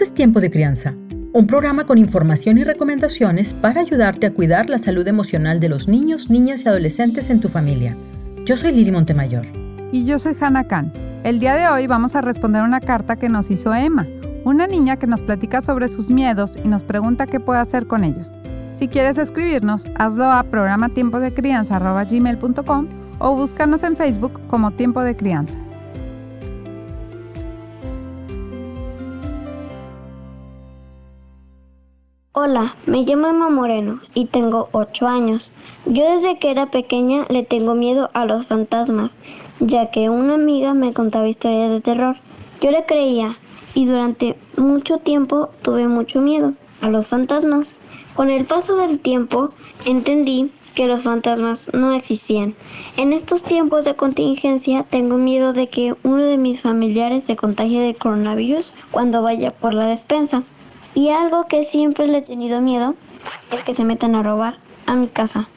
Es Tiempo de Crianza, un programa con información y recomendaciones para ayudarte a cuidar la salud emocional de los niños, niñas y adolescentes en tu familia. Yo soy Lili Montemayor. Y yo soy Hannah Khan. El día de hoy vamos a responder una carta que nos hizo Emma, una niña que nos platica sobre sus miedos y nos pregunta qué puede hacer con ellos. Si quieres escribirnos, hazlo a programatiempodecrianza.gmail.com o búscanos en Facebook como Tiempo de Crianza. Hola, me llamo Emma Moreno y tengo 8 años. Yo desde que era pequeña le tengo miedo a los fantasmas, ya que una amiga me contaba historias de terror. Yo le creía y durante mucho tiempo tuve mucho miedo a los fantasmas. Con el paso del tiempo entendí que los fantasmas no existían. En estos tiempos de contingencia tengo miedo de que uno de mis familiares se contagie de coronavirus cuando vaya por la despensa. Y algo que siempre le he tenido miedo es que se metan a robar a mi casa.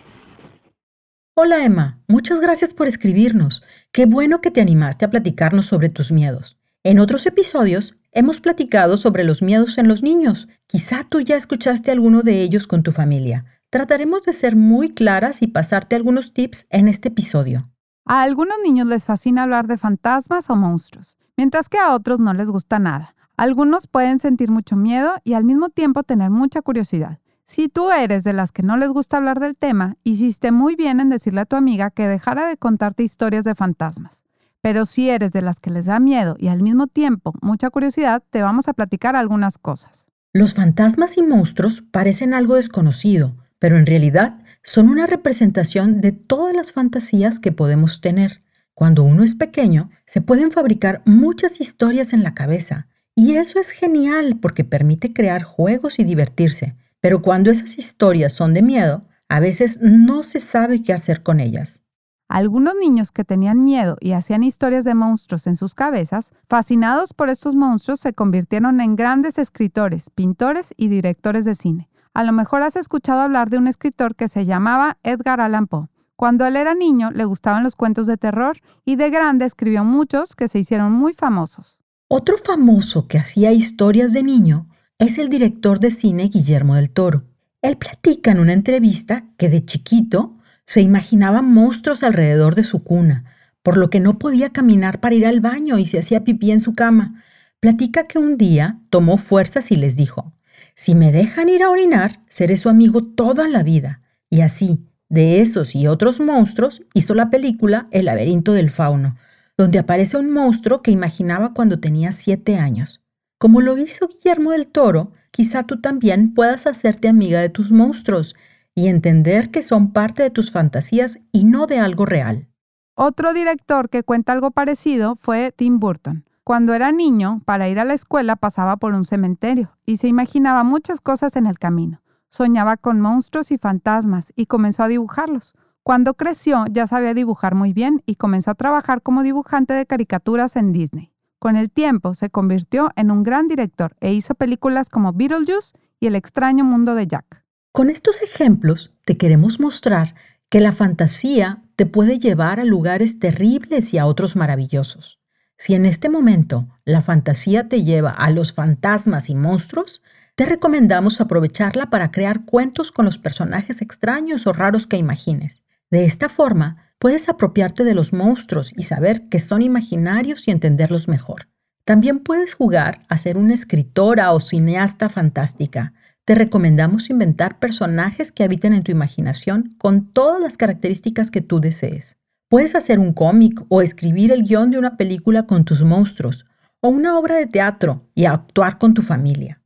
Hola Emma, muchas gracias por escribirnos. Qué bueno que te animaste a platicarnos sobre tus miedos. En otros episodios hemos platicado sobre los miedos en los niños. Quizá tú ya escuchaste alguno de ellos con tu familia. Trataremos de ser muy claras y pasarte algunos tips en este episodio. A algunos niños les fascina hablar de fantasmas o monstruos, mientras que a otros no les gusta nada. Algunos pueden sentir mucho miedo y al mismo tiempo tener mucha curiosidad. Si tú eres de las que no les gusta hablar del tema, hiciste muy bien en decirle a tu amiga que dejara de contarte historias de fantasmas. Pero si eres de las que les da miedo y al mismo tiempo mucha curiosidad, te vamos a platicar algunas cosas. Los fantasmas y monstruos parecen algo desconocido, pero en realidad son una representación de todas las fantasías que podemos tener. Cuando uno es pequeño, se pueden fabricar muchas historias en la cabeza, y eso es genial porque permite crear juegos y divertirse. Pero cuando esas historias son de miedo, a veces no se sabe qué hacer con ellas. Algunos niños que tenían miedo y hacían historias de monstruos en sus cabezas, fascinados por estos monstruos, se convirtieron en grandes escritores, pintores y directores de cine. A lo mejor has escuchado hablar de un escritor que se llamaba Edgar Allan Poe. Cuando él era niño le gustaban los cuentos de terror y de grande escribió muchos que se hicieron muy famosos. Otro famoso que hacía historias de niño es el director de cine Guillermo del Toro. Él platica en una entrevista que de chiquito se imaginaba monstruos alrededor de su cuna, por lo que no podía caminar para ir al baño y se hacía pipí en su cama. Platica que un día tomó fuerzas y les dijo, si me dejan ir a orinar, seré su amigo toda la vida. Y así, de esos y otros monstruos, hizo la película El laberinto del fauno, donde aparece un monstruo que imaginaba cuando tenía siete años. Como lo hizo Guillermo del Toro, quizá tú también puedas hacerte amiga de tus monstruos y entender que son parte de tus fantasías y no de algo real. Otro director que cuenta algo parecido fue Tim Burton. Cuando era niño, para ir a la escuela pasaba por un cementerio y se imaginaba muchas cosas en el camino. Soñaba con monstruos y fantasmas y comenzó a dibujarlos. Cuando creció ya sabía dibujar muy bien y comenzó a trabajar como dibujante de caricaturas en Disney. Con el tiempo se convirtió en un gran director e hizo películas como Beetlejuice y El extraño mundo de Jack. Con estos ejemplos te queremos mostrar que la fantasía te puede llevar a lugares terribles y a otros maravillosos. Si en este momento la fantasía te lleva a los fantasmas y monstruos, te recomendamos aprovecharla para crear cuentos con los personajes extraños o raros que imagines. De esta forma, puedes apropiarte de los monstruos y saber que son imaginarios y entenderlos mejor. También puedes jugar a ser una escritora o cineasta fantástica. Te recomendamos inventar personajes que habiten en tu imaginación con todas las características que tú desees. Puedes hacer un cómic o escribir el guion de una película con tus monstruos o una obra de teatro y actuar con tu familia.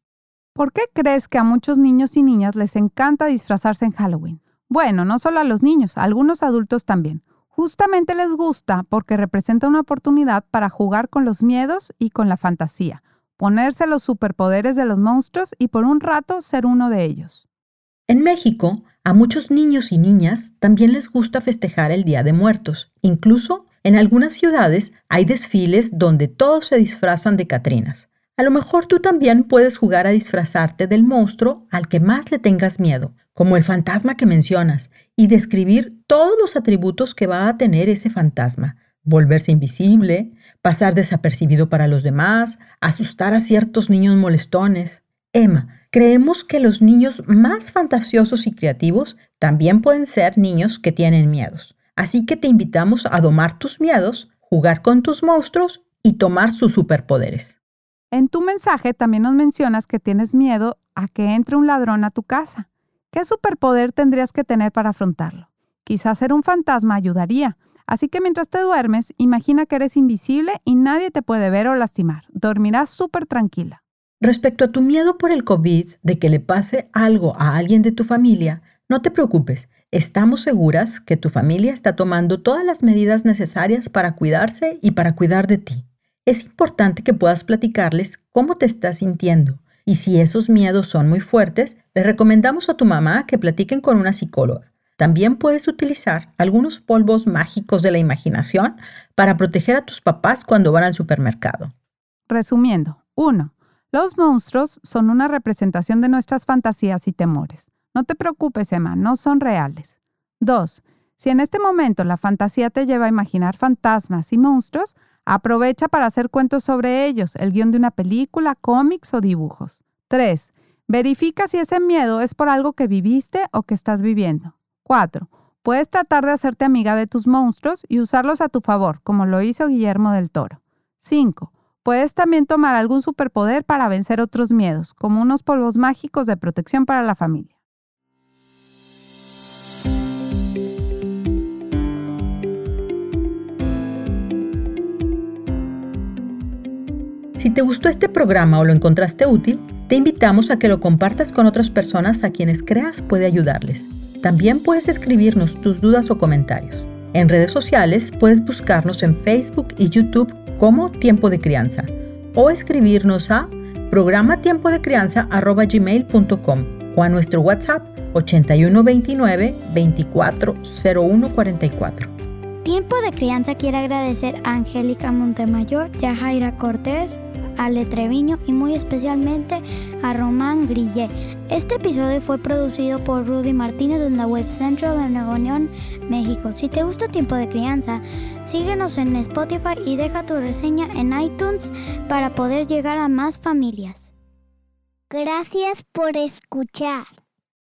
¿Por qué crees que a muchos niños y niñas les encanta disfrazarse en Halloween? Bueno, no solo a los niños, a algunos adultos también. Justamente les gusta porque representa una oportunidad para jugar con los miedos y con la fantasía, ponerse los superpoderes de los monstruos y por un rato ser uno de ellos. En México, a muchos niños y niñas también les gusta festejar el Día de Muertos. Incluso en algunas ciudades hay desfiles donde todos se disfrazan de Catrinas. A lo mejor tú también puedes jugar a disfrazarte del monstruo al que más le tengas miedo, como el fantasma que mencionas, y describir todos los atributos que va a tener ese fantasma. Volverse invisible, pasar desapercibido para los demás, asustar a ciertos niños molestones. Emma, creemos que los niños más fantasiosos y creativos también pueden ser niños que tienen miedos. Así que te invitamos a domar tus miedos, jugar con tus monstruos y tomar sus superpoderes. En tu mensaje también nos mencionas que tienes miedo a que entre un ladrón a tu casa. ¿Qué superpoder tendrías que tener para afrontarlo? Quizás ser un fantasma ayudaría. Así que mientras te duermes, imagina que eres invisible y nadie te puede ver o lastimar. Dormirás súper tranquila. Respecto a tu miedo por el COVID, de que le pase algo a alguien de tu familia, no te preocupes. Estamos seguras que tu familia está tomando todas las medidas necesarias para cuidarse y para cuidar de ti. Es importante que puedas platicarles cómo te estás sintiendo y si esos miedos son muy fuertes, le recomendamos a tu mamá que platiquen con una psicóloga. También puedes utilizar algunos polvos mágicos de la imaginación para proteger a tus papás cuando van al supermercado. Resumiendo, 1. Los monstruos son una representación de nuestras fantasías y temores. No te preocupes, Emma, no son reales. 2. Si en este momento la fantasía te lleva a imaginar fantasmas y monstruos, aprovecha para hacer cuentos sobre ellos, el guion de una película, cómics o dibujos. 3. Verifica si ese miedo es por algo que viviste o que estás viviendo. 4. Puedes tratar de hacerte amiga de tus monstruos y usarlos a tu favor, como lo hizo Guillermo del Toro. 5. Puedes también tomar algún superpoder para vencer otros miedos, como unos polvos mágicos de protección para la familia. Te gustó este programa o lo encontraste útil, te invitamos a que lo compartas con otras personas a quienes creas puede ayudarles. También puedes escribirnos tus dudas o comentarios. En redes sociales puedes buscarnos en Facebook y YouTube como Tiempo de Crianza o escribirnos a programatiempodecrianza.gmail.com o a nuestro WhatsApp 8129 240144. Tiempo de Crianza quiere agradecer a Angélica Montemayor, Yajaira Cortés, Ale Treviño y muy especialmente a Román Grille. Este episodio fue producido por Rudy Martínez en la Web Central de Nuevo León, México. Si te gusta Tiempo de Crianza, síguenos en Spotify y deja tu reseña en iTunes para poder llegar a más familias. Gracias por escuchar.